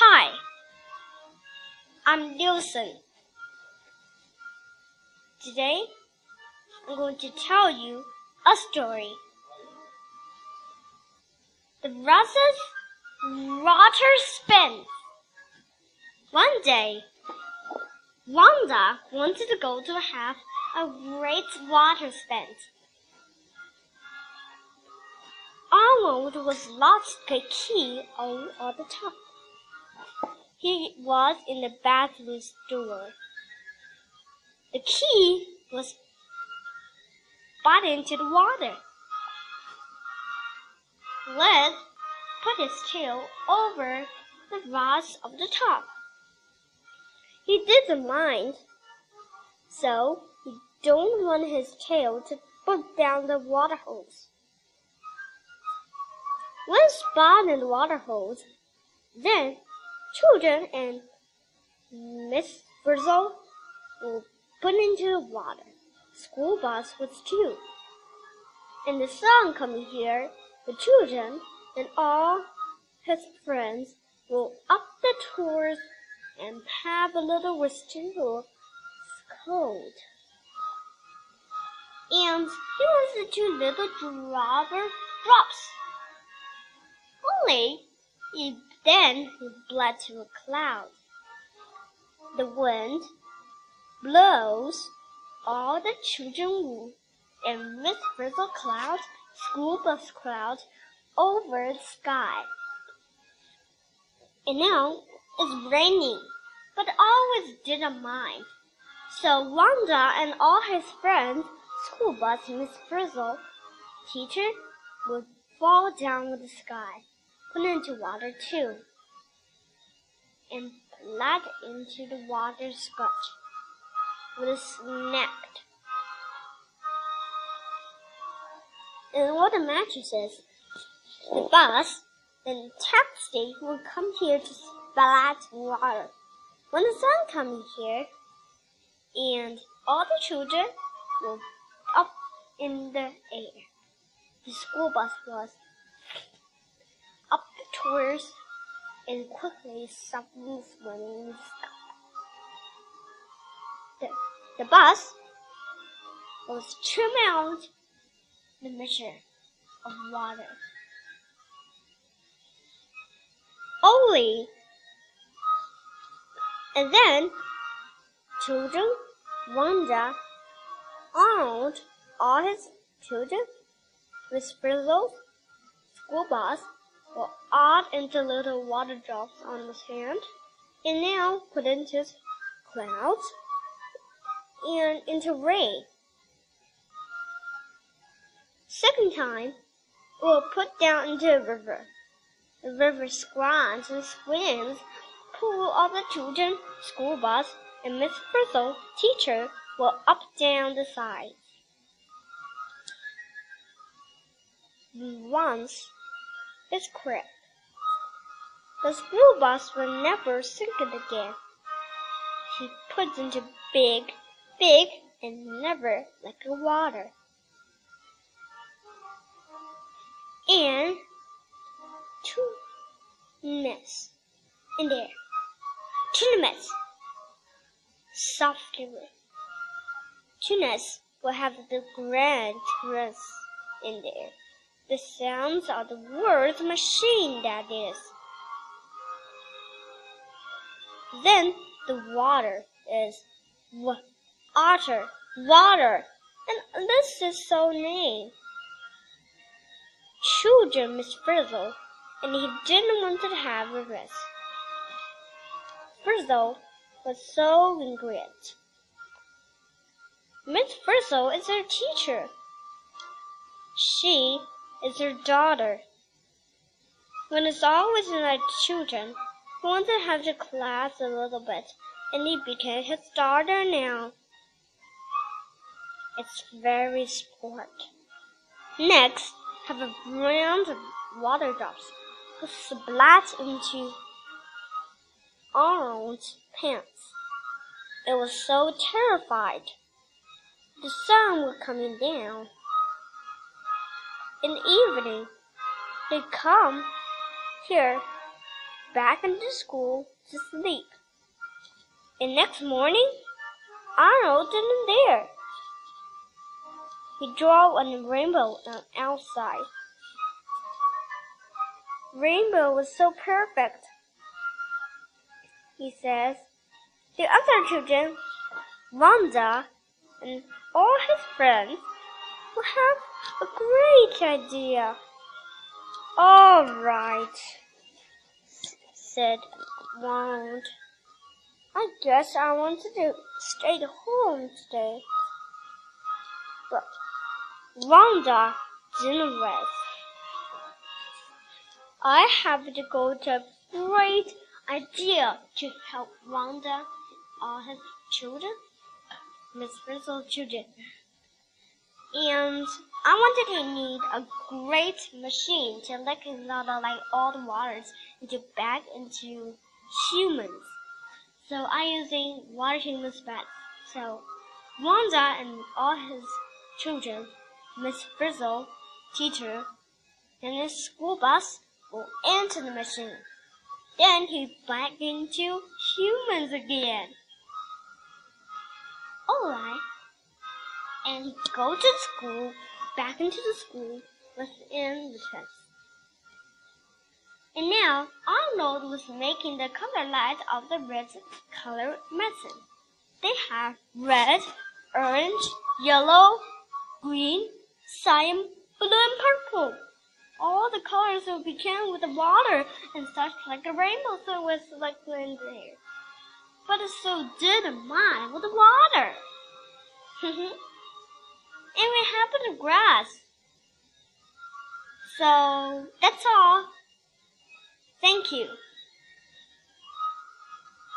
Hi, I'm Nielsen. Today, I'm going to tell you a story. The Rose's Water Spin. One day, Wanda wanted to go to have a great water spin. Arnold was lost the key on, on the top. He was in the bathroom door. The key was put into the water. Led put his tail over the rods of the top. He didn't mind, so he don't want his tail to put down the water hose. When Spot in the water hose, then children and Miss Frizzle will put into the water. School bus was too. And the sun coming here, the children and all his friends will up the tours and have a little whistle cold. And he was the two little dropper drops only if then he bled to a cloud. The wind blows all the children and Miss Frizzle clouds, school bus clouds over the sky. And now it's raining, but always didn't mind. So Wanda and all his friends, school bus Miss Frizzle, teacher, would fall down with the sky into water too, and plunged into the water scotch with a snapped. And all the mattresses, the bus, and the taxi will come here to splash water. When the sun comes here, and all the children will up in the air. The school bus was tours and quickly something swimming the, the bus was two miles the measure of water. Only and then children, Wanda, Arnold, all his children, Miss Frizzle, school bus, will add into little water drops on his hand, and now put into clouds and into rain. Second time, we'll put down into a river. The river squats and swims, pull all the children, school bus, and Miss Frizzle, teacher, will up down the sides. Once is correct. The school bus will never sink it again. He puts into big, big, and never like a water. And two nests in there. Two nests. Softly. Nests will have the grand rest in there. The sounds of the words machine, that is. Then the water is w- otter, water, and this is so named. Children Miss Frizzle, and he didn't want to have a rest. Frizzle was so regret. Miss Frizzle is her teacher. She is her daughter. When it's all always like children, he wanted to have the class a little bit, and he became his daughter now. It's very sport. Next, have a round of water drops who splat into Arnold's pants. It was so terrified. The sun was coming down in the evening, they come here back into school to sleep. And next morning, Arnold isn't there. He drew a rainbow on outside. Rainbow was so perfect. He says, the other children, Wanda and all his friends, will have a great idea. All right, said Wand. I guess I want to do, stay home today. But Wanda didn't rest. I have to go to a great idea to help Wanda and all his children, Miss Frizzle's children. And I wanted to need a great machine to lick out like all the waters into back into humans. So I'm using water treatment bats. So Wanda and all his children, Miss Frizzle, teacher, and his school bus will enter the machine. Then he's back into humans again. Alright. And he go to school, back into the school within the fence. And now Arnold was making the color light of the red color medicine. They have red, orange, yellow, green, cyan, blue, and purple. All the colors will begin with the water and such like a rainbow so it was like in there. But so did mine with the water. and we happen to grass. So that's all. Thank you.